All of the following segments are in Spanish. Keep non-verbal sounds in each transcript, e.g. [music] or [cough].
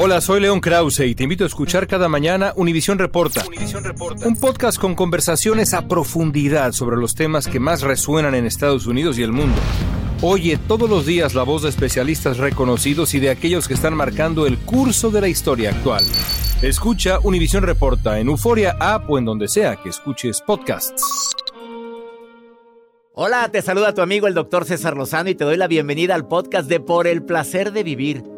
Hola, soy León Krause y te invito a escuchar cada mañana Univisión Reporta, un podcast con conversaciones a profundidad sobre los temas que más resuenan en Estados Unidos y el mundo. Oye todos los días la voz de especialistas reconocidos y de aquellos que están marcando el curso de la historia actual. Escucha Univisión Reporta en Euforia App o en donde sea que escuches podcasts. Hola, te saluda tu amigo el doctor César Lozano y te doy la bienvenida al podcast de Por el Placer de Vivir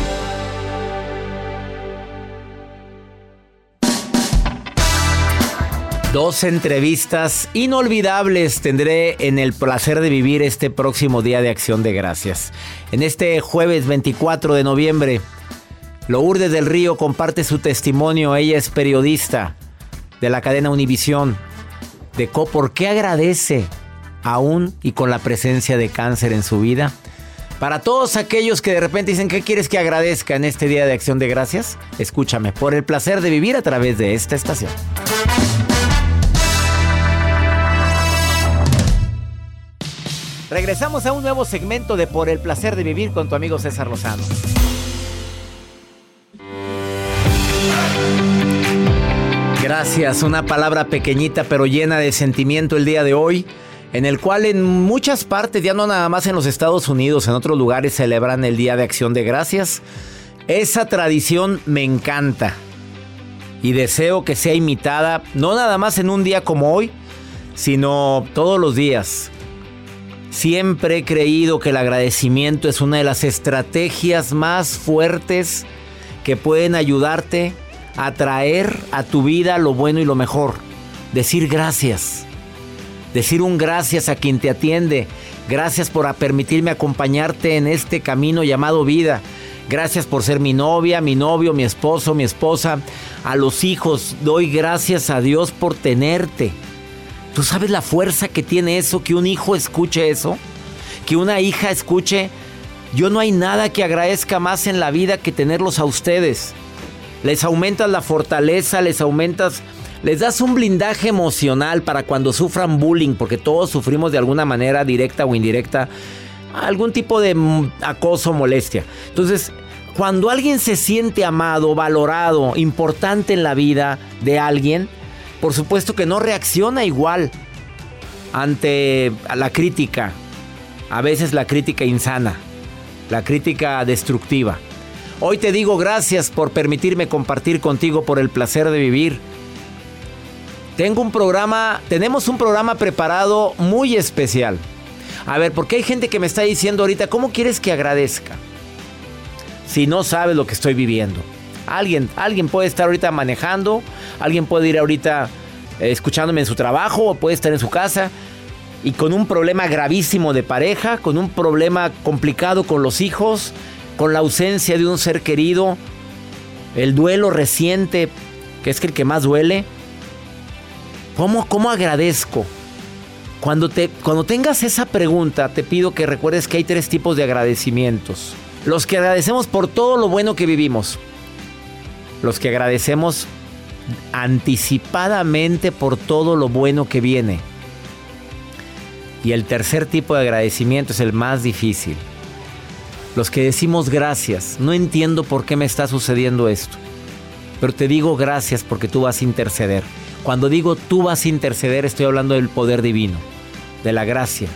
Dos entrevistas inolvidables tendré en el placer de vivir este próximo día de acción de gracias. En este jueves 24 de noviembre, Lourdes del Río comparte su testimonio. Ella es periodista de la cadena Univisión. De por qué agradece aún y con la presencia de cáncer en su vida. Para todos aquellos que de repente dicen, ¿qué quieres que agradezca en este día de acción de gracias? Escúchame, por el placer de vivir a través de esta estación. Regresamos a un nuevo segmento de Por el placer de vivir con tu amigo César Lozano. Gracias, una palabra pequeñita pero llena de sentimiento el día de hoy, en el cual en muchas partes, ya no nada más en los Estados Unidos, en otros lugares celebran el Día de Acción de Gracias. Esa tradición me encanta y deseo que sea imitada, no nada más en un día como hoy, sino todos los días. Siempre he creído que el agradecimiento es una de las estrategias más fuertes que pueden ayudarte a traer a tu vida lo bueno y lo mejor. Decir gracias. Decir un gracias a quien te atiende. Gracias por permitirme acompañarte en este camino llamado vida. Gracias por ser mi novia, mi novio, mi esposo, mi esposa. A los hijos doy gracias a Dios por tenerte. ¿Tú sabes la fuerza que tiene eso, que un hijo escuche eso? Que una hija escuche, yo no hay nada que agradezca más en la vida que tenerlos a ustedes. Les aumentas la fortaleza, les aumentas, les das un blindaje emocional para cuando sufran bullying, porque todos sufrimos de alguna manera, directa o indirecta, algún tipo de acoso molestia. Entonces, cuando alguien se siente amado, valorado, importante en la vida de alguien, por supuesto que no reacciona igual ante la crítica. A veces la crítica insana, la crítica destructiva. Hoy te digo gracias por permitirme compartir contigo por el placer de vivir. Tengo un programa, tenemos un programa preparado muy especial. A ver, porque hay gente que me está diciendo ahorita, ¿cómo quieres que agradezca? Si no sabes lo que estoy viviendo. Alguien, alguien puede estar ahorita manejando, alguien puede ir ahorita eh, escuchándome en su trabajo o puede estar en su casa y con un problema gravísimo de pareja, con un problema complicado con los hijos, con la ausencia de un ser querido, el duelo reciente, que es el que más duele. ¿Cómo, cómo agradezco? Cuando, te, cuando tengas esa pregunta, te pido que recuerdes que hay tres tipos de agradecimientos. Los que agradecemos por todo lo bueno que vivimos los que agradecemos anticipadamente por todo lo bueno que viene. Y el tercer tipo de agradecimiento es el más difícil. Los que decimos gracias, no entiendo por qué me está sucediendo esto, pero te digo gracias porque tú vas a interceder. Cuando digo tú vas a interceder, estoy hablando del poder divino, de la gracia,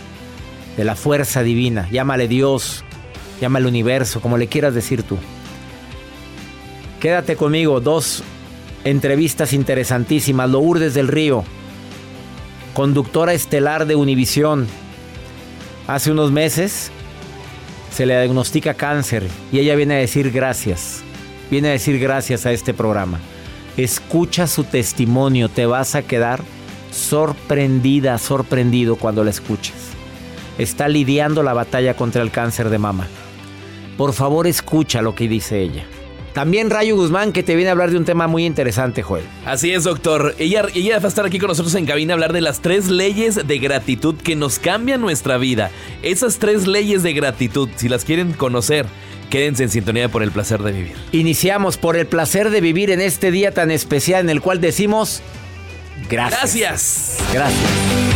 de la fuerza divina. Llámale Dios, llámale universo, como le quieras decir tú. Quédate conmigo, dos entrevistas interesantísimas. Lourdes del Río, conductora estelar de Univisión. Hace unos meses se le diagnostica cáncer y ella viene a decir gracias. Viene a decir gracias a este programa. Escucha su testimonio, te vas a quedar sorprendida, sorprendido cuando la escuches. Está lidiando la batalla contra el cáncer de mama. Por favor, escucha lo que dice ella. También Rayo Guzmán, que te viene a hablar de un tema muy interesante, Joel. Así es, doctor. Ella, ella va a estar aquí con nosotros en cabina a hablar de las tres leyes de gratitud que nos cambian nuestra vida. Esas tres leyes de gratitud, si las quieren conocer, quédense en sintonía por el placer de vivir. Iniciamos por el placer de vivir en este día tan especial en el cual decimos gracias. Gracias. Gracias.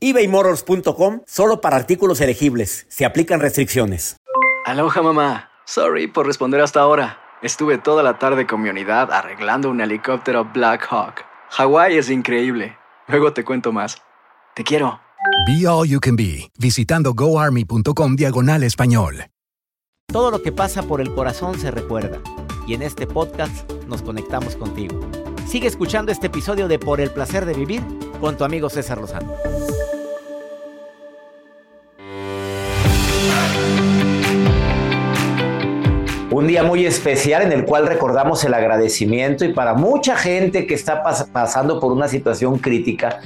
ebaymotors.com solo para artículos elegibles. Se aplican restricciones. Aloha mamá. Sorry por responder hasta ahora. Estuve toda la tarde con mi unidad arreglando un helicóptero Black Hawk. Hawái es increíble. Luego te cuento más. Te quiero. Be All You Can Be, visitando goarmy.com diagonal español. Todo lo que pasa por el corazón se recuerda. Y en este podcast nos conectamos contigo. Sigue escuchando este episodio de Por el placer de vivir con tu amigo César Lozano. Un día muy especial en el cual recordamos el agradecimiento y para mucha gente que está pasando por una situación crítica,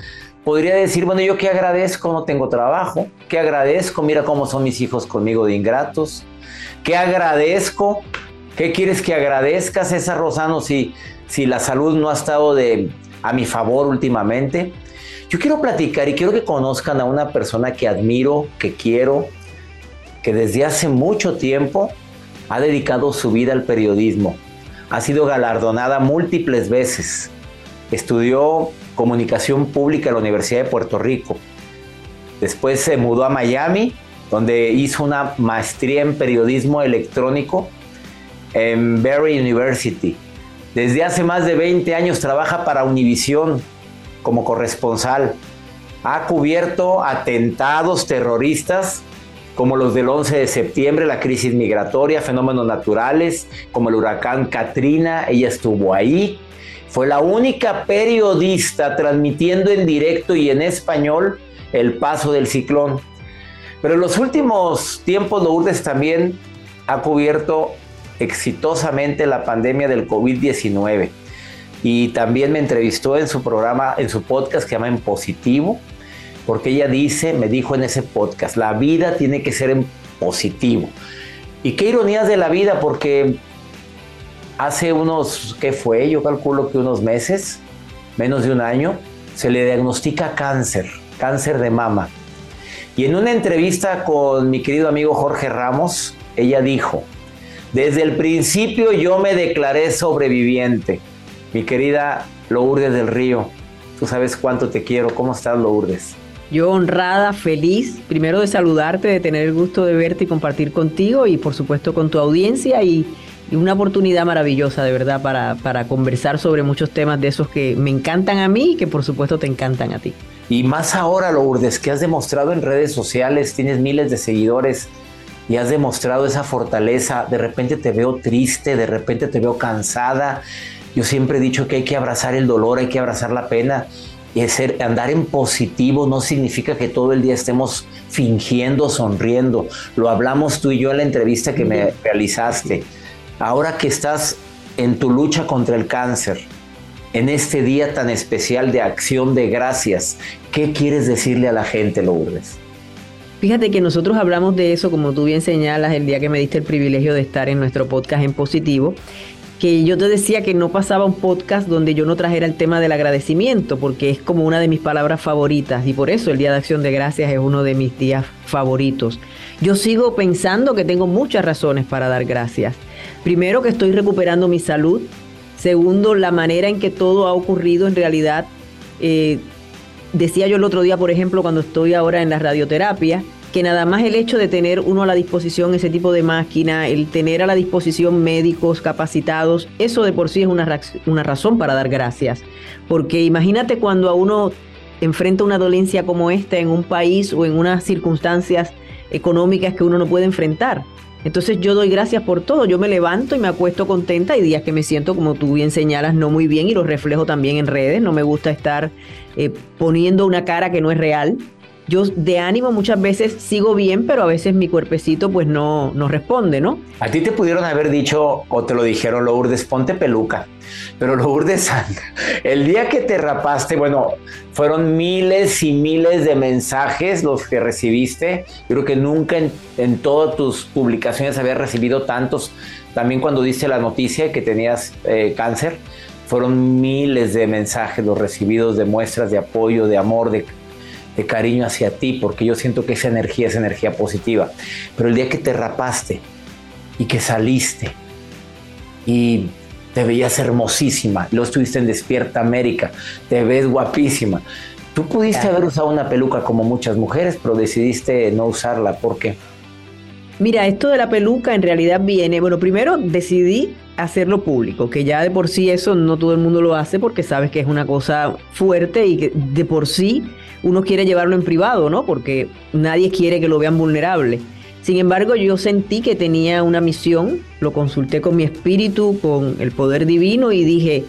podría decir, bueno, yo qué agradezco, no tengo trabajo, qué agradezco, mira cómo son mis hijos conmigo de ingratos, qué agradezco, qué quieres que agradezca César Rosano si, si la salud no ha estado de, a mi favor últimamente. Yo quiero platicar y quiero que conozcan a una persona que admiro, que quiero, que desde hace mucho tiempo ha dedicado su vida al periodismo. Ha sido galardonada múltiples veces. Estudió comunicación pública en la Universidad de Puerto Rico. Después se mudó a Miami, donde hizo una maestría en periodismo electrónico en Berry University. Desde hace más de 20 años trabaja para Univision como corresponsal. Ha cubierto atentados terroristas como los del 11 de septiembre, la crisis migratoria, fenómenos naturales, como el huracán Katrina, ella estuvo ahí. Fue la única periodista transmitiendo en directo y en español el paso del ciclón. Pero en los últimos tiempos Lourdes también ha cubierto exitosamente la pandemia del COVID-19 y también me entrevistó en su programa, en su podcast que se llama En Positivo, porque ella dice, me dijo en ese podcast, la vida tiene que ser en positivo. Y qué ironías de la vida, porque hace unos, ¿qué fue? Yo calculo que unos meses, menos de un año, se le diagnostica cáncer, cáncer de mama. Y en una entrevista con mi querido amigo Jorge Ramos, ella dijo, desde el principio yo me declaré sobreviviente. Mi querida Lourdes del Río, tú sabes cuánto te quiero. ¿Cómo estás, Lourdes? Yo honrada, feliz, primero de saludarte, de tener el gusto de verte y compartir contigo y por supuesto con tu audiencia y, una oportunidad maravillosa de verdad para, para conversar sobre muchos temas de esos que me encantan a mí y que por supuesto te encantan a ti. Y más ahora, Lourdes, que has demostrado en redes sociales, tienes miles de seguidores y has demostrado esa fortaleza. De repente te veo triste, de repente te veo cansada. Yo siempre he dicho que hay que abrazar el dolor, hay que abrazar la pena. Y ser, andar en positivo no significa que todo el día estemos fingiendo, sonriendo. Lo hablamos tú y yo en la entrevista que me realizaste. Ahora que estás en tu lucha contra el cáncer, en este día tan especial de acción de gracias, ¿qué quieres decirle a la gente, Lourdes? Fíjate que nosotros hablamos de eso, como tú bien señalas, el día que me diste el privilegio de estar en nuestro podcast en positivo. que yo te decía que no pasaba un podcast donde yo no trajera el tema del agradecimiento, porque es como una de mis palabras favoritas y por eso el Día de Acción de Gracias es uno de mis días favoritos. Yo sigo pensando que tengo muchas razones para dar gracias. Primero que estoy recuperando mi salud. Segundo, la manera en que todo ha ocurrido en realidad. Eh, decía yo el otro día, por ejemplo, cuando estoy ahora en la radioterapia, que nada más el hecho de tener uno a la disposición ese tipo de máquina, el tener a la disposición médicos capacitados, eso de por sí es una, una razón para dar gracias. Porque imagínate cuando a uno enfrenta una dolencia como esta en un país o en unas circunstancias económicas que uno no puede enfrentar. Entonces yo doy gracias por todo, yo me levanto y me acuesto contenta, hay días que me siento, como tú bien señalas, no muy bien y lo reflejo también en redes, no me gusta estar eh, poniendo una cara que no es real, yo de ánimo muchas veces sigo bien, pero a veces mi cuerpecito pues no, no responde, ¿no? A ti te pudieron haber dicho o te lo dijeron, Lourdes, ponte peluca. Pero Lourdes, [laughs] el día que te rapaste, bueno, fueron miles y miles de mensajes los que recibiste. Yo creo que nunca en, todas tus publicaciones había recibido tantos. También cuando diste la noticia que tenías eh, cáncer, fueron miles de mensajes los recibidos de muestras de apoyo, de amor, de de cariño hacia ti, porque yo siento que esa energía es energía positiva. Pero el día que te rapaste y que saliste y te veías hermosísima, lo estuviste en Despierta América, te ves guapísima. Tú pudiste haber usado una peluca como muchas mujeres, pero decidiste no usarla. ¿Por qué? Mira, esto de la peluca en realidad viene, bueno, primero decidí hacerlo público, que ya de por sí eso no todo el mundo lo hace porque sabes que es una cosa fuerte y que de por sí uno quiere llevarlo en privado, ¿no? Porque nadie quiere que lo vean vulnerable. Sin embargo, yo sentí que tenía una misión, lo consulté con mi espíritu, con el poder divino y dije,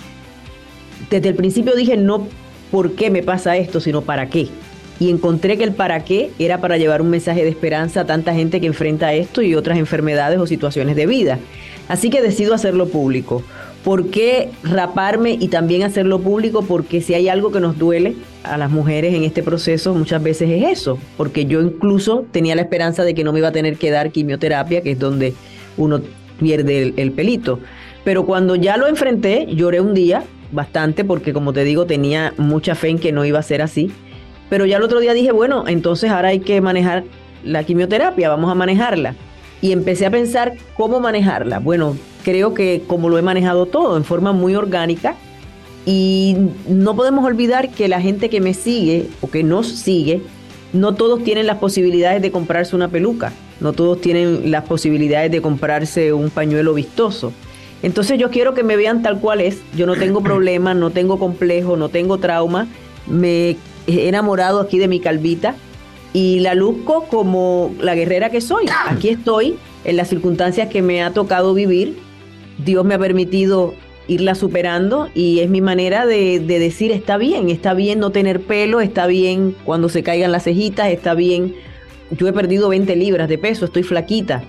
desde el principio dije no por qué me pasa esto, sino para qué. Y encontré que el para qué era para llevar un mensaje de esperanza a tanta gente que enfrenta esto y otras enfermedades o situaciones de vida. Así que decido hacerlo público. ¿Por qué raparme y también hacerlo público? Porque si hay algo que nos duele a las mujeres en este proceso, muchas veces es eso. Porque yo incluso tenía la esperanza de que no me iba a tener que dar quimioterapia, que es donde uno pierde el, pelito. Pero cuando ya lo enfrenté, lloré un día bastante porque como te digo tenía mucha fe en que no iba a ser así. Pero ya el otro día dije, bueno, entonces ahora hay que manejar la quimioterapia, vamos a manejarla. Y empecé a pensar cómo manejarla. Bueno, creo que como lo he manejado todo, en forma muy orgánica. Y no podemos olvidar que la gente que me sigue o que nos sigue, no todos tienen las posibilidades de comprarse una peluca, no todos tienen las posibilidades de comprarse un pañuelo vistoso. Entonces yo quiero que me vean tal cual es, yo no tengo [clears throat] problema, no tengo complejo, no tengo trauma, me he enamorado aquí de mi calvita y la luzco como la guerrera que soy. Aquí estoy en las circunstancias que me ha tocado vivir Dios me ha permitido irla superando y es mi manera de, decir está bien, está bien no tener pelo, está bien cuando se caigan las cejitas, está bien. Yo he perdido 20 libras de peso, estoy flaquita.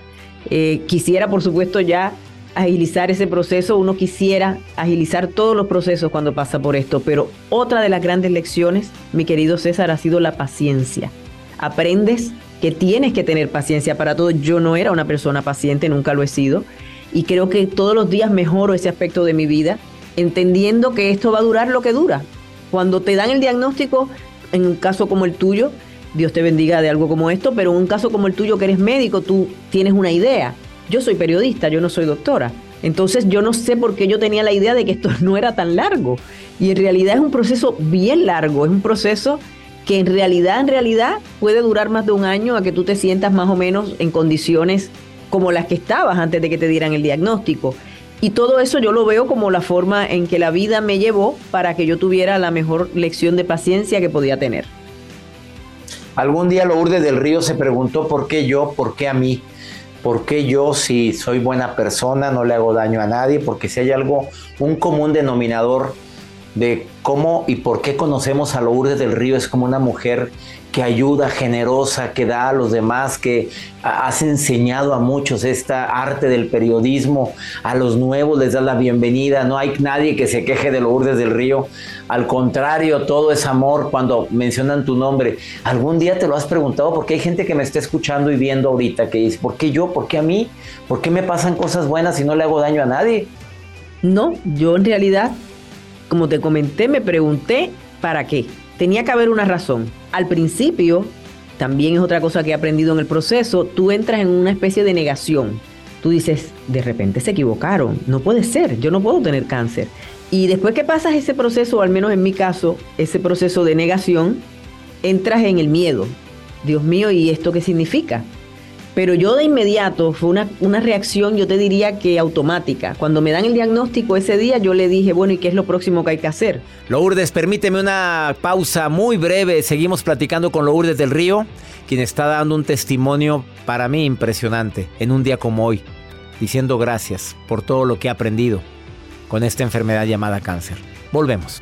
Eh, quisiera, por supuesto, ya agilizar ese proceso, uno quisiera agilizar todos los procesos cuando pasa por esto, pero otra de las grandes lecciones, mi querido César, ha sido la paciencia. Aprendes que tienes que tener paciencia para todo. Yo no era una persona paciente, nunca lo he sido y creo que todos los días mejoro ese aspecto de mi vida, entendiendo que esto va a durar lo que dura. Cuando te dan el diagnóstico, en un caso como el tuyo, Dios te bendiga de algo como esto, pero en un caso como el tuyo que eres médico, tú tienes una idea. Yo soy periodista, yo no soy doctora. Entonces yo no sé por qué yo tenía la idea de que esto [laughs] no era tan largo. Y en realidad es un proceso bien largo, es un proceso que en realidad, en realidad puede durar más de un año a que tú te sientas más o menos en condiciones como las que estabas antes de que te dieran el diagnóstico. Y todo eso yo lo veo como la forma en que la vida me llevó para que yo tuviera la mejor lección de paciencia que podía tener. Algún día Lourdes del Río se preguntó por qué yo, por qué a mí, por qué yo si soy buena persona, no le hago daño a nadie, porque si hay algo, un común denominador de cómo y por qué conocemos a Lourdes del Río es como una mujer que ayuda, generosa, que da a los demás, que has enseñado a muchos esta arte del periodismo, a los nuevos les das la bienvenida, no hay nadie que se queje de Lourdes del Río, al contrario, todo es amor cuando mencionan tu nombre. ¿Algún día te lo has preguntado? Porque hay gente que me está escuchando y viendo ahorita que dice, ¿por qué yo? ¿Por qué a mí? ¿Por qué me pasan cosas buenas y no le hago daño a nadie? No, yo en realidad, como te comenté, me pregunté para qué. Tenía que haber una razón. Al principio, también es otra cosa que he aprendido en el proceso, tú entras en una especie de negación. Tú dices, de repente se equivocaron, no puede ser, yo no puedo tener cáncer. Y después que pasas ese proceso, o al menos en mi caso, ese proceso de negación, entras en el miedo. Dios mío, ¿y esto qué significa? Pero yo de inmediato fue una, una, reacción, yo te diría que automática. Cuando me dan el diagnóstico ese día, yo le dije, bueno, ¿y qué es lo próximo que hay que hacer? Lourdes, permíteme una pausa muy breve. Seguimos platicando con Lourdes del Río, quien está dando un testimonio para mí impresionante en un día como hoy, diciendo gracias por todo lo que ha aprendido con esta enfermedad llamada cáncer. Volvemos.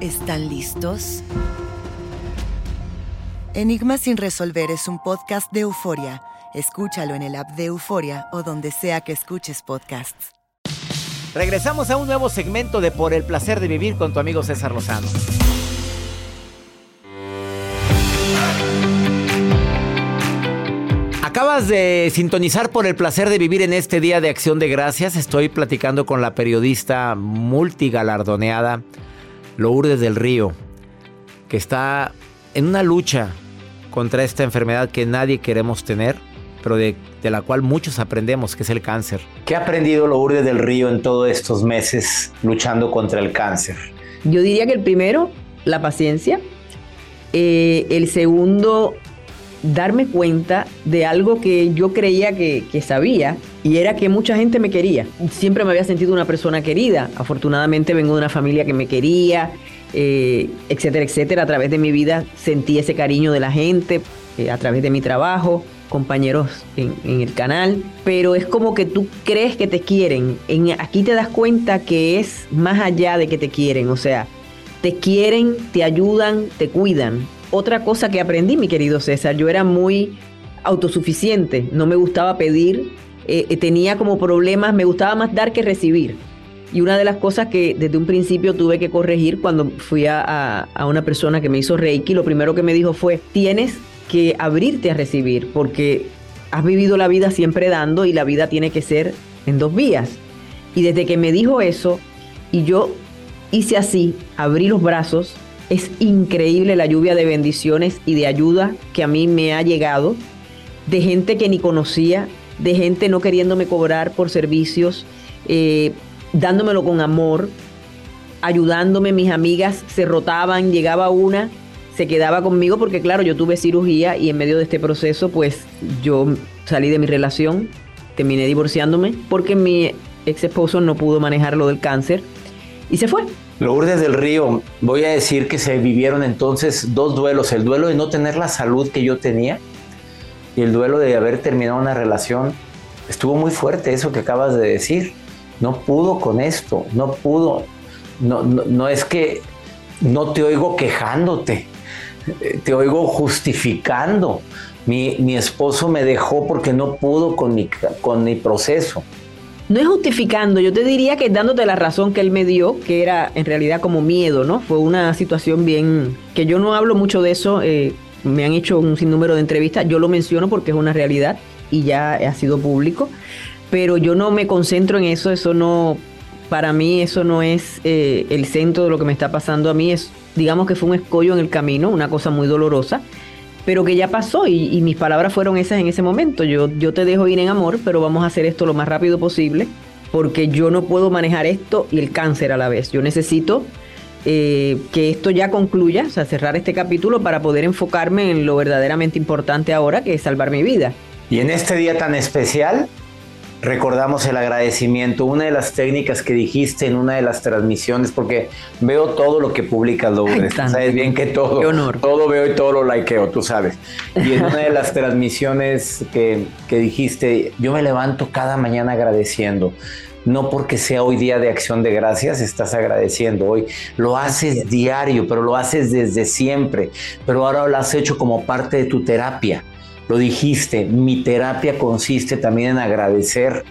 ¿Están listos? Enigma sin resolver es un podcast de euforia. Escúchalo en el app de Euforia o donde sea que escuches podcasts. Regresamos a un nuevo segmento de Por el placer de vivir con tu amigo César Lozano. Acabas de sintonizar por el placer de vivir en este día de acción de gracias. Estoy platicando con la periodista multigalardoneada Lourdes del Río, que está en una lucha contra esta enfermedad que nadie queremos tener, pero de, de, la cual muchos aprendemos, que es el cáncer. ¿Qué ha aprendido Lourdes del Río en todos estos meses luchando contra el cáncer? Yo diría que el primero, la paciencia. Eh, el segundo, darme cuenta de algo que yo creía que, sabía y era que mucha gente me quería. Siempre me había sentido una persona querida. Afortunadamente vengo de una familia que me quería, eh, etcétera, etcétera. A través de mi vida sentí ese cariño de la gente, eh, a través de mi trabajo, compañeros en, el canal. Pero es como que tú crees que te quieren. En, aquí te das cuenta que es más allá de que te quieren. O sea, te quieren, te ayudan, te cuidan otra cosa que aprendí, mi querido César, yo era muy autosuficiente, no me gustaba pedir, eh, tenía como problemas, me gustaba más dar que recibir. Y una de las cosas que desde un principio tuve que corregir cuando fui a, a una persona que me hizo Reiki, lo primero que me dijo fue, tienes que abrirte a recibir, porque has vivido la vida siempre dando y la vida tiene que ser en dos vías. Y desde que me dijo eso, y yo hice así, abrí los brazos, es increíble la lluvia de bendiciones y de ayuda que a mí me ha llegado, de gente que ni conocía, de gente no queriéndome cobrar por servicios, eh, dándomelo con amor, ayudándome. Mis amigas se rotaban, llegaba una, se quedaba conmigo porque claro, yo tuve cirugía y en medio de este proceso pues yo salí de mi relación, terminé divorciándome porque mi ex esposo no pudo manejar lo del cáncer y se fue. Lourdes del Río, voy a decir que se vivieron entonces dos duelos, el duelo de no tener la salud que yo tenía y el duelo de haber terminado una relación. Estuvo muy fuerte eso que acabas de decir. No pudo con esto, no pudo. No, no, es que no te oigo quejándote, te oigo justificando. Mi, mi esposo me dejó porque no pudo con mi, con mi proceso no es justificando, yo te diría que dándote la razón que él me dio, que era en realidad como miedo, ¿no? Fue una situación bien, que yo no hablo mucho de eso, eh, me han hecho un sinnúmero de entrevistas, yo lo menciono porque es una realidad y ya ha sido público, pero yo no me concentro en eso, eso no, para mí eso no es eh, el centro de lo que me está pasando a mí, es, digamos que fue un escollo en el camino, una cosa muy dolorosa pero que ya pasó y, mis palabras fueron esas en ese momento. Yo, yo te dejo ir en amor, pero vamos a hacer esto lo más rápido posible porque yo no puedo manejar esto y el cáncer a la vez. Yo necesito eh, que esto ya concluya, o sea, cerrar este capítulo para poder enfocarme en lo verdaderamente importante ahora, que es salvar mi vida. Y en este día tan especial, recordamos el agradecimiento. Una de las técnicas que dijiste en una de las transmisiones, porque veo todo lo que publicas, Lourdes. Sabes bien que todo, todo veo y todo lo likeo, tú sabes. Y en una de las transmisiones que, que dijiste, yo me levanto cada mañana agradeciendo no porque sea hoy día de acción de gracias, estás agradeciendo hoy. Lo haces diario, pero lo haces desde siempre. Pero ahora lo has hecho como parte de tu terapia. Lo dijiste, mi terapia consiste también en agradecer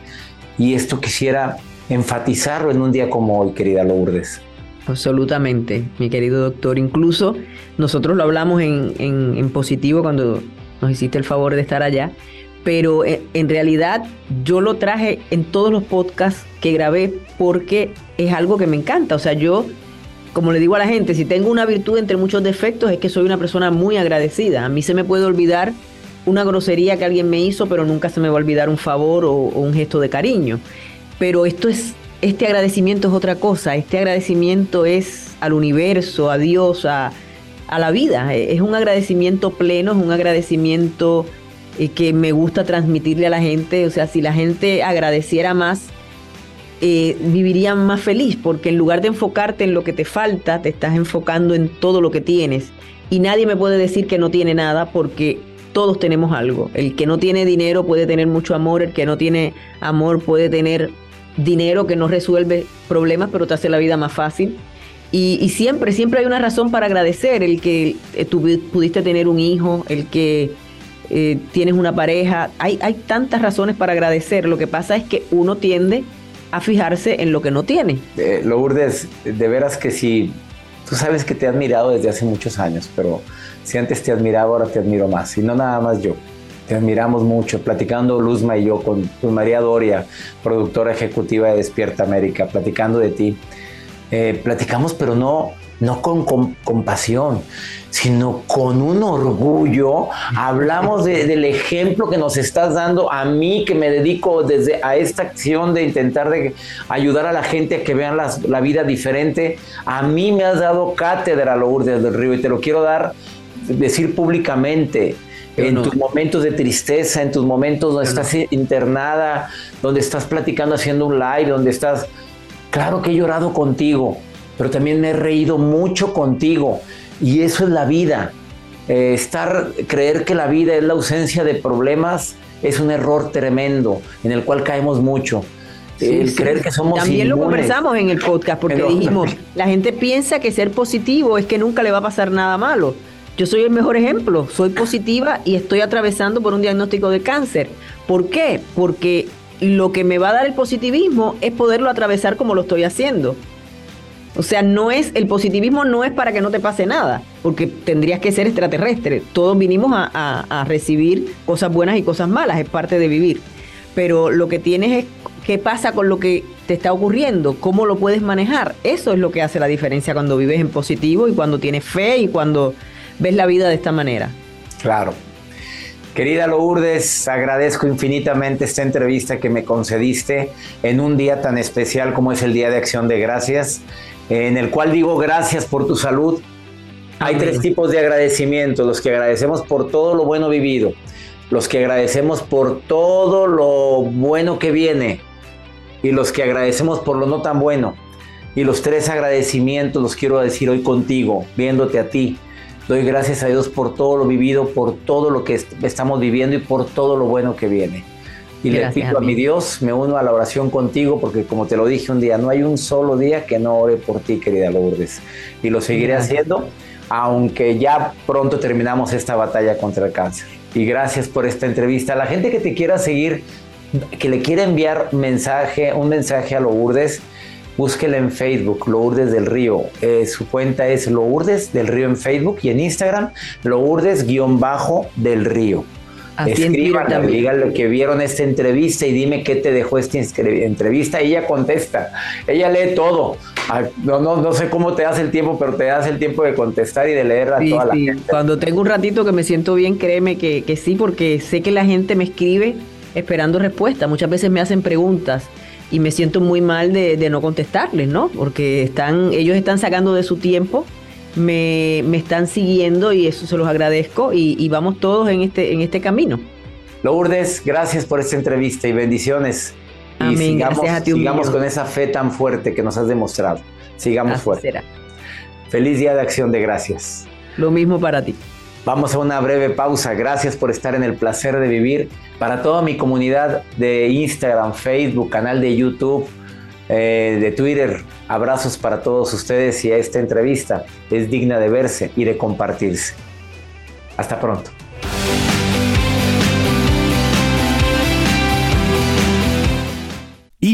y esto quisiera enfatizarlo en un día como hoy, querida Lourdes. Absolutamente, mi querido doctor. Incluso nosotros lo hablamos en, positivo cuando nos hiciste el favor de estar allá, pero en, en realidad yo lo traje en todos los podcasts que grabé porque es algo que me encanta. O sea, yo, como le digo a la gente, si tengo una virtud entre muchos defectos es que soy una persona muy agradecida. A mí se me puede olvidar una grosería que alguien me hizo, pero nunca se me va a olvidar un favor o, un gesto de cariño. Pero esto es, este agradecimiento es otra cosa. Este agradecimiento es al universo, a Dios, a, la vida. Es un agradecimiento pleno, es un agradecimiento eh, que me gusta transmitirle a la gente. O sea, si la gente agradeciera más, eh, vivirían más feliz, porque en lugar de enfocarte en lo que te falta, te estás enfocando en todo lo que tienes. Y nadie me puede decir que no tiene nada, porque todos tenemos algo. El que no tiene dinero puede tener mucho amor, el que no tiene amor puede tener dinero que no resuelve problemas, pero te hace la vida más fácil. Y, siempre, siempre hay una razón para agradecer, el que eh, tú pudiste tener un hijo, el que eh, tienes una pareja, hay, hay tantas razones para agradecer, lo que pasa es que uno tiende a fijarse en lo que no tiene. Eh, Lourdes, de veras que sí, tú sabes que te he admirado desde hace muchos años, pero si antes te admiraba, ahora te admiro más. Y no nada más yo. Te admiramos mucho. Platicando Luzma y yo con, María Doria, productora ejecutiva de Despierta América, platicando de ti. Eh, platicamos, pero no, no con, compasión, sino con un orgullo. Hablamos del ejemplo que nos estás dando a mí, que me dedico desde a esta acción de intentar de ayudar a la gente a que vean la vida diferente. A mí me has dado cátedra, Lourdes del Río, y te lo quiero dar decir públicamente, en tus momentos de tristeza, en tus momentos donde estás internada, donde estás platicando haciendo un live, donde estás, claro que he llorado contigo, pero también me he reído mucho contigo. Y eso es la vida. Eh, estar, creer que la vida es la ausencia de problemas es un error tremendo en el cual caemos mucho. el creer que somos También lo conversamos en el podcast porque dijimos, [laughs] la gente piensa que ser positivo es que nunca le va a pasar nada malo. Yo soy el mejor ejemplo, soy positiva y estoy atravesando por un diagnóstico de cáncer. ¿Por qué? Porque lo que me va a dar el positivismo es poderlo atravesar como lo estoy haciendo. O sea, no es, el positivismo no es para que no te pase nada, porque tendrías que ser extraterrestre. Todos vinimos a, a recibir cosas buenas y cosas malas, es parte de vivir. Pero lo que tienes es qué pasa con lo que te está ocurriendo, cómo lo puedes manejar. Eso es lo que hace la diferencia cuando vives en positivo y cuando tienes fe y cuando ves la vida de esta manera. Claro. Querida Lourdes, agradezco infinitamente esta entrevista que me concediste en un día tan especial como es el Día de Acción de Gracias, en el cual digo gracias por tu salud. Hay tres tipos de agradecimiento, los que agradecemos por todo lo bueno vivido, los que agradecemos por todo lo bueno que viene y los que agradecemos por lo no tan bueno. Y los tres agradecimientos los quiero decir hoy contigo, viéndote a ti. Doy gracias a Dios por todo lo vivido, por todo lo que estamos viviendo y por todo lo bueno que viene. Y le pido a, mi Dios, me uno a la oración contigo, porque como te lo dije un día, no hay un solo día que no ore por ti, querida Lourdes. Y lo seguiré haciendo, aunque ya pronto terminamos esta batalla contra el cáncer. Y gracias por esta entrevista. A la gente que te quiera seguir, que le quiera enviar mensaje, un mensaje a Lourdes, búsquela en Facebook, Lourdes del Río. Eh, su cuenta es Lourdes del Río en Facebook y en Instagram, Lourdes-del Río. Escríbanle, díganle que vieron esta entrevista y dime qué te dejó esta entrevista. ella contesta, ella lee todo. No, no, no sé cómo te das el tiempo, pero te das el tiempo de contestar y de leer a toda la gente. Cuando tengo un ratito que me siento bien, créeme que, que sí, porque sé que la gente me escribe esperando respuesta. Muchas veces me hacen preguntas y me siento muy mal de, no contestarles, ¿no? Porque están, ellos están sacando de su tiempo, me, están siguiendo y eso se los agradezco y, vamos todos en este, en este camino. Lourdes, gracias por esta entrevista y bendiciones. Y Amén, sigamos, gracias a ti, sigamos con esa fe tan fuerte que nos has demostrado. Sigamos Así fuerte. será. Feliz día de acción de gracias. Lo mismo para ti. Vamos a una breve pausa. Gracias por estar en el placer de vivir. Para toda mi comunidad de Instagram, Facebook, canal de YouTube, eh, de Twitter, abrazos para todos ustedes y esta entrevista es digna de verse y de compartirse. Hasta pronto.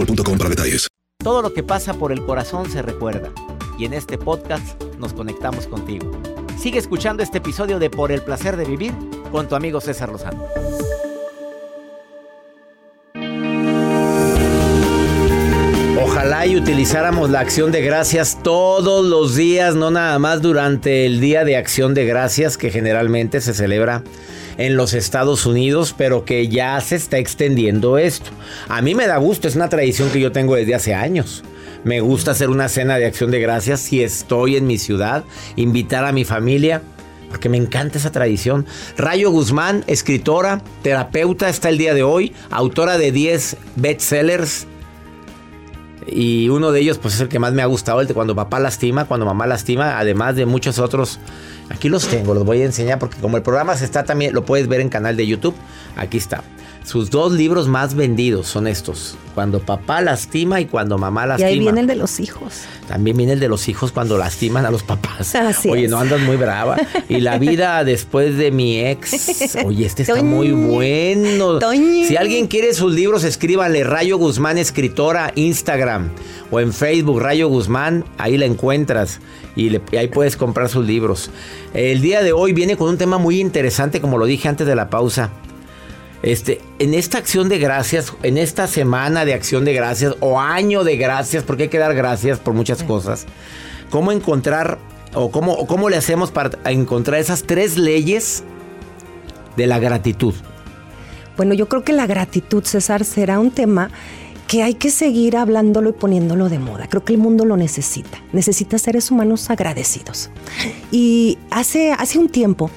boostmobile.com para detalles. Todo lo que pasa por el corazón se recuerda. Y en este podcast nos conectamos contigo. Sigue escuchando este episodio de Por el placer de vivir con tu amigo César Lozano. Ojalá y utilizáramos la acción de gracias todos los días, no nada más durante el Día de Acción de Gracias que generalmente se celebra en los Estados Unidos, pero que ya se está extendiendo esto. A mí me da gusto, es una tradición que yo tengo desde hace años. Me gusta hacer una cena de acción de gracias si estoy en mi ciudad, invitar a mi familia, porque me encanta esa tradición. Rayo Guzmán, escritora, terapeuta, está el día de hoy, autora de 10 bestsellers. Y uno de ellos, pues es el que más me ha gustado, el de cuando papá lastima, cuando mamá lastima, además de muchos otros. Aquí los tengo, los voy a enseñar porque como el programa se está también, lo puedes ver en canal de YouTube. Aquí está. Sus dos libros más vendidos son estos: Cuando papá lastima y cuando mamá Y lastima. ahí viene el de los hijos. También viene el de los hijos cuando lastiman a los papás. [laughs] Así Oye, es. no andas muy brava. Y la vida después de mi ex. [laughs] Oye, este está muy bueno. Toñi. Si alguien quiere sus libros, escríbanle Rayo Guzmán Escritora, Instagram o en Facebook, Rayo Guzmán. Ahí la encuentras y, le- y ahí puedes comprar sus libros. El día de hoy viene con un tema muy interesante, como lo dije antes de la pausa. Este, en esta acción de gracias, en esta semana de acción de gracias o año de gracias, porque hay que dar gracias por muchas cosas. ¿Cómo encontrar o cómo, o cómo le hacemos para encontrar esas tres leyes de la gratitud? Bueno, yo creo que la gratitud, César, será un tema que hay que seguir hablándolo y poniéndolo de moda. Creo que el mundo lo necesita. Necesita seres humanos agradecidos. Y hace, hace un tiempo,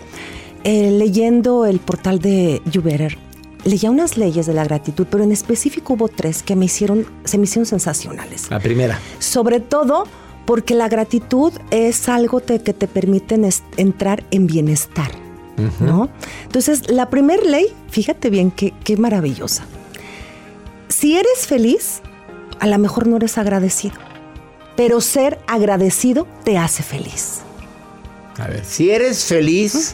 eh, leyendo el portal de YouBetter, leía unas leyes de la gratitud, pero en específico hubo tres que me hicieron, se me hicieron sensacionales. La primera. Sobre todo porque la gratitud es algo te- que te permite entrar en bienestar, ¿no? Entonces, la primera ley, fíjate bien qué, qué maravillosa. Si eres feliz, a lo mejor no eres agradecido, pero ser agradecido te hace feliz. A ver, si eres feliz,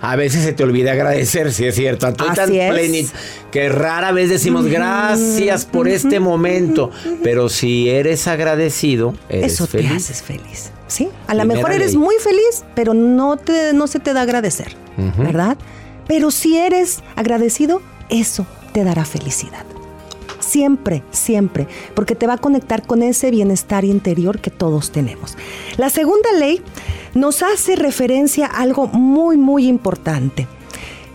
a veces se te olvida agradecer, si es cierto. Estoy tan es. plenit que rara vez decimos gracias por este momento. Pero si eres agradecido, eres Eso feliz. te haces feliz. ¿Sí? A lo mejor eres ley. muy feliz, pero no, te, no se te da agradecer. ¿verdad? Pero si eres agradecido, eso te dará felicidad. Siempre, siempre, porque te va a conectar con ese bienestar interior que todos tenemos. La segunda ley nos hace referencia a algo muy, muy importante,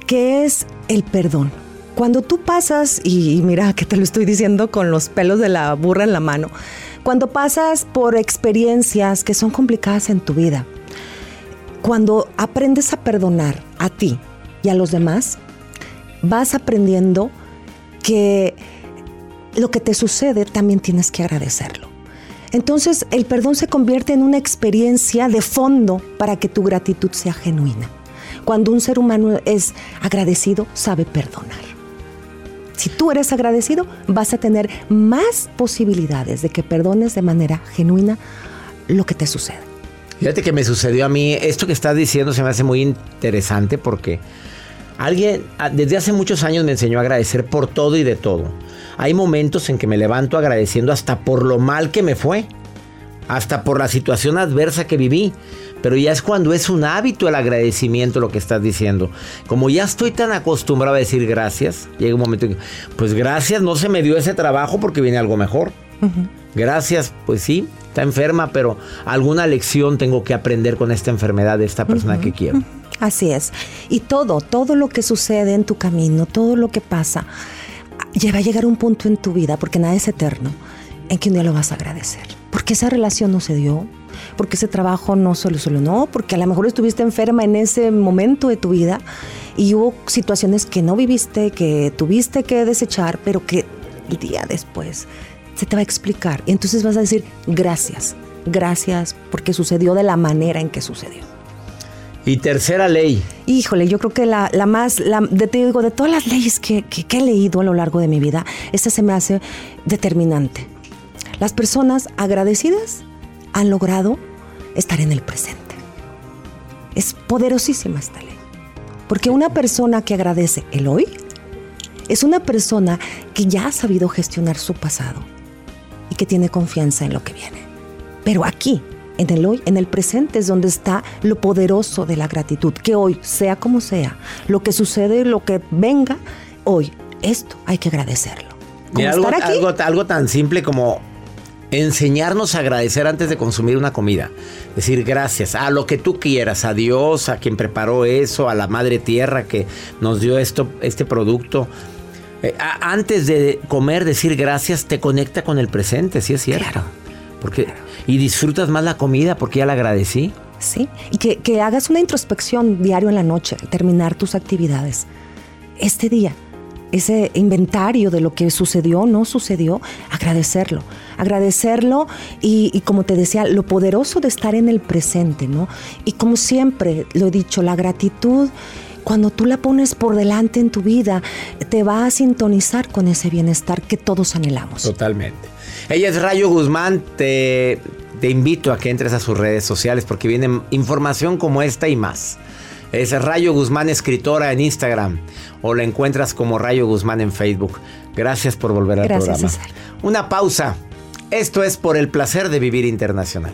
que es el perdón. Cuando tú pasas, y mira que te lo estoy diciendo con los pelos de la burra en la mano, cuando pasas por experiencias que son complicadas en tu vida, cuando aprendes a perdonar a ti y a los demás, vas aprendiendo que lo que te sucede también tienes que agradecerlo. Entonces el perdón se convierte en una experiencia de fondo para que tu gratitud sea genuina. Cuando un ser humano es agradecido, sabe perdonar. Si tú eres agradecido, vas a tener más posibilidades de que perdones de manera genuina lo que te sucede. Fíjate que me sucedió a mí, esto que estás diciendo se me hace muy interesante porque alguien ah, desde hace muchos años me enseñó a agradecer por todo y de todo. Hay momentos en que me levanto agradeciendo hasta por lo mal que me fue, hasta por la situación adversa que viví. Pero ya es cuando es un hábito el agradecimiento lo que estás diciendo. Como ya estoy tan acostumbrado a decir gracias, llega un momento en que, pues gracias, no se me dio ese trabajo porque viene algo mejor. Gracias, pues sí, está enferma, pero alguna lección tengo que aprender con esta enfermedad de esta persona que quiero. [laughs] Así es. Y todo, todo lo que sucede en tu camino, todo lo que pasa, lleva a llegar un punto en tu vida, porque nada es eterno, en que un día lo vas a agradecer. Porque esa relación no se dio, porque ese trabajo no se solucionó, porque a lo mejor estuviste enferma en ese momento de tu vida y hubo situaciones que no viviste, que tuviste que desechar, pero que el día después se te va a explicar. Y entonces vas a decir, gracias, gracias porque sucedió de la manera en que sucedió. Y tercera ley. Híjole, yo creo que la, más, la, de, te digo, de todas las leyes que, que he leído a lo largo de mi vida, esta se me hace determinante. Las personas agradecidas han logrado estar en el presente. Es poderosísima esta ley. Porque una persona que agradece el hoy es una persona que ya ha sabido gestionar su pasado y que tiene confianza en lo que viene. Pero aquí, en el hoy, en el presente es donde está lo poderoso de la gratitud, que hoy, sea como sea, lo que sucede, lo que venga, hoy, esto hay que agradecerlo. algo, algo, algo tan simple como enseñarnos a agradecer antes de consumir una comida. Decir gracias a lo que tú quieras, a Dios, a quien preparó eso, a la madre tierra que nos dio esto, este producto. Eh, antes de comer, decir gracias te conecta con el presente, sí es cierto. Claro. Porque, Y disfrutas más la comida porque ya la agradecí. Sí, y que, que hagas una introspección diario en la noche, terminar tus actividades. Este día, ese inventario de lo que sucedió o no sucedió, agradecerlo. Agradecerlo y, como te decía, lo poderoso de estar en el presente, ¿no? Y como siempre lo he dicho, la gratitud cuando tú la pones por delante en tu vida, te va a sintonizar con ese bienestar que todos anhelamos. Totalmente. Ella es Rayo Guzmán, te, te invito a que entres a sus redes sociales porque viene información como esta y más. Es Rayo Guzmán Escritora en Instagram o la encuentras como Rayo Guzmán en Facebook. Gracias por volver al Gracias, programa. César. Una pausa. Esto es por el placer de vivir internacional.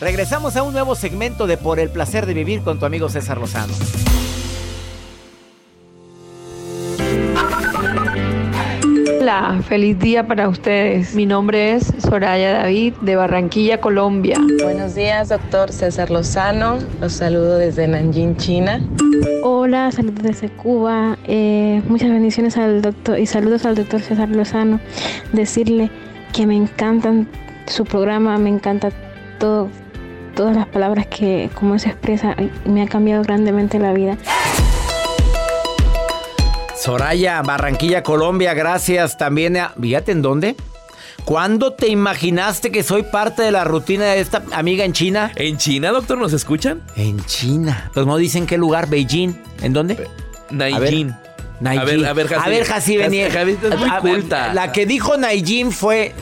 Regresamos a un nuevo segmento de Por el placer de vivir con tu amigo César Lozano. Hola, feliz día para ustedes. Mi nombre es Soraya David de Barranquilla, Colombia. Buenos días, doctor César Lozano. Los saludo desde Nanjing, China. Hola, saludos desde Cuba. Eh, muchas bendiciones al doctor y saludos al doctor César Lozano. Decirle que me encantan su programa, me encanta todo todas las palabras que, como se expresa, me ha cambiado grandemente la vida. Soraya, Barranquilla, Colombia, gracias. También, fíjate en dónde. ¿Cuándo te imaginaste que soy parte de la rutina de esta amiga en China? ¿En China, doctor? ¿Nos escuchan? En China. Pues no dicen qué lugar, Beijing. ¿En dónde? Naijin. A ver, a ver, A ver, Jassi, venía. La que dijo Naijin fue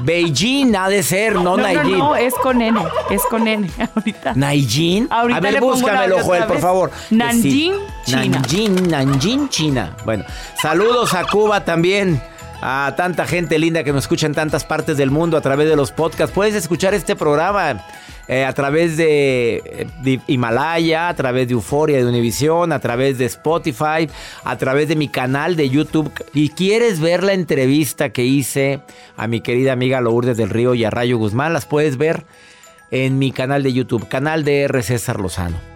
Beijing ha de ser, no, no No, no, es con N, es con N [laughs] ahorita. ¿Naijin? a ver, búscamelo, Joel, por favor. Nanjing, China. Nanjing, Nanjing, China. Bueno, saludos a Cuba también. A tanta gente linda que nos escucha en tantas partes del mundo a través de los podcasts. Puedes escuchar este programa eh, a través de, de Himalaya, a través de Euforia de Univisión, a través de Spotify, a través de mi canal de YouTube. Y quieres ver la entrevista que hice a mi querida amiga Lourdes del Río y a Rayo Guzmán, las puedes ver en mi canal de YouTube, canal de R. César Lozano.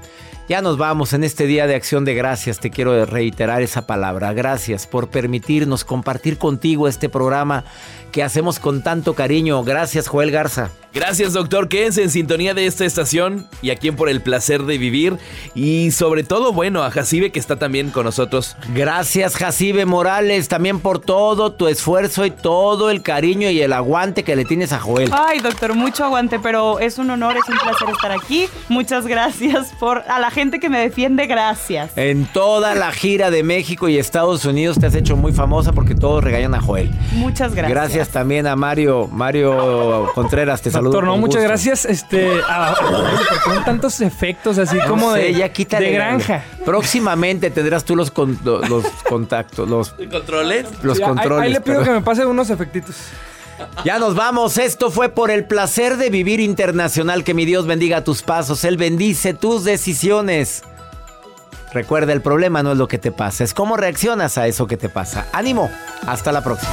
Ya nos vamos en este día de acción de gracias. Te quiero reiterar esa palabra. Gracias por permitirnos compartir contigo este programa que hacemos con tanto cariño. Gracias, Joel Garza. Gracias, doctor. Quédense en sintonía de esta estación y aquí en Por el Placer de Vivir. Y sobre todo, bueno, a Jacibe que está también con nosotros. Gracias, Jacibe Morales, también por todo tu esfuerzo y todo el cariño y el aguante que le tienes a Joel. Ay, doctor, mucho aguante, pero es un honor, es un placer estar aquí. Muchas gracias por a la gente que me defiende, gracias. En toda la gira de México y Estados Unidos te has hecho muy famosa porque todos regañan a Joel. Muchas gracias. Gracias también a Mario, Mario Contreras, te saludo. Doctor, no, con muchas gusto. gracias. Este, a- porque son tantos efectos así No como sé, de, ya de granja. Próximamente tendrás tú los, con- los contactos, los, ¿Controles? los Sí, ahí- controles. Ahí, le pido pero- que me pase unos efectitos. Ya nos vamos. Esto fue por el placer de vivir internacional. Que mi Dios bendiga tus pasos. Él bendice tus decisiones. Recuerda, el problema no es lo que te pasa, es cómo reaccionas a eso que te pasa. Ánimo. Hasta la próxima.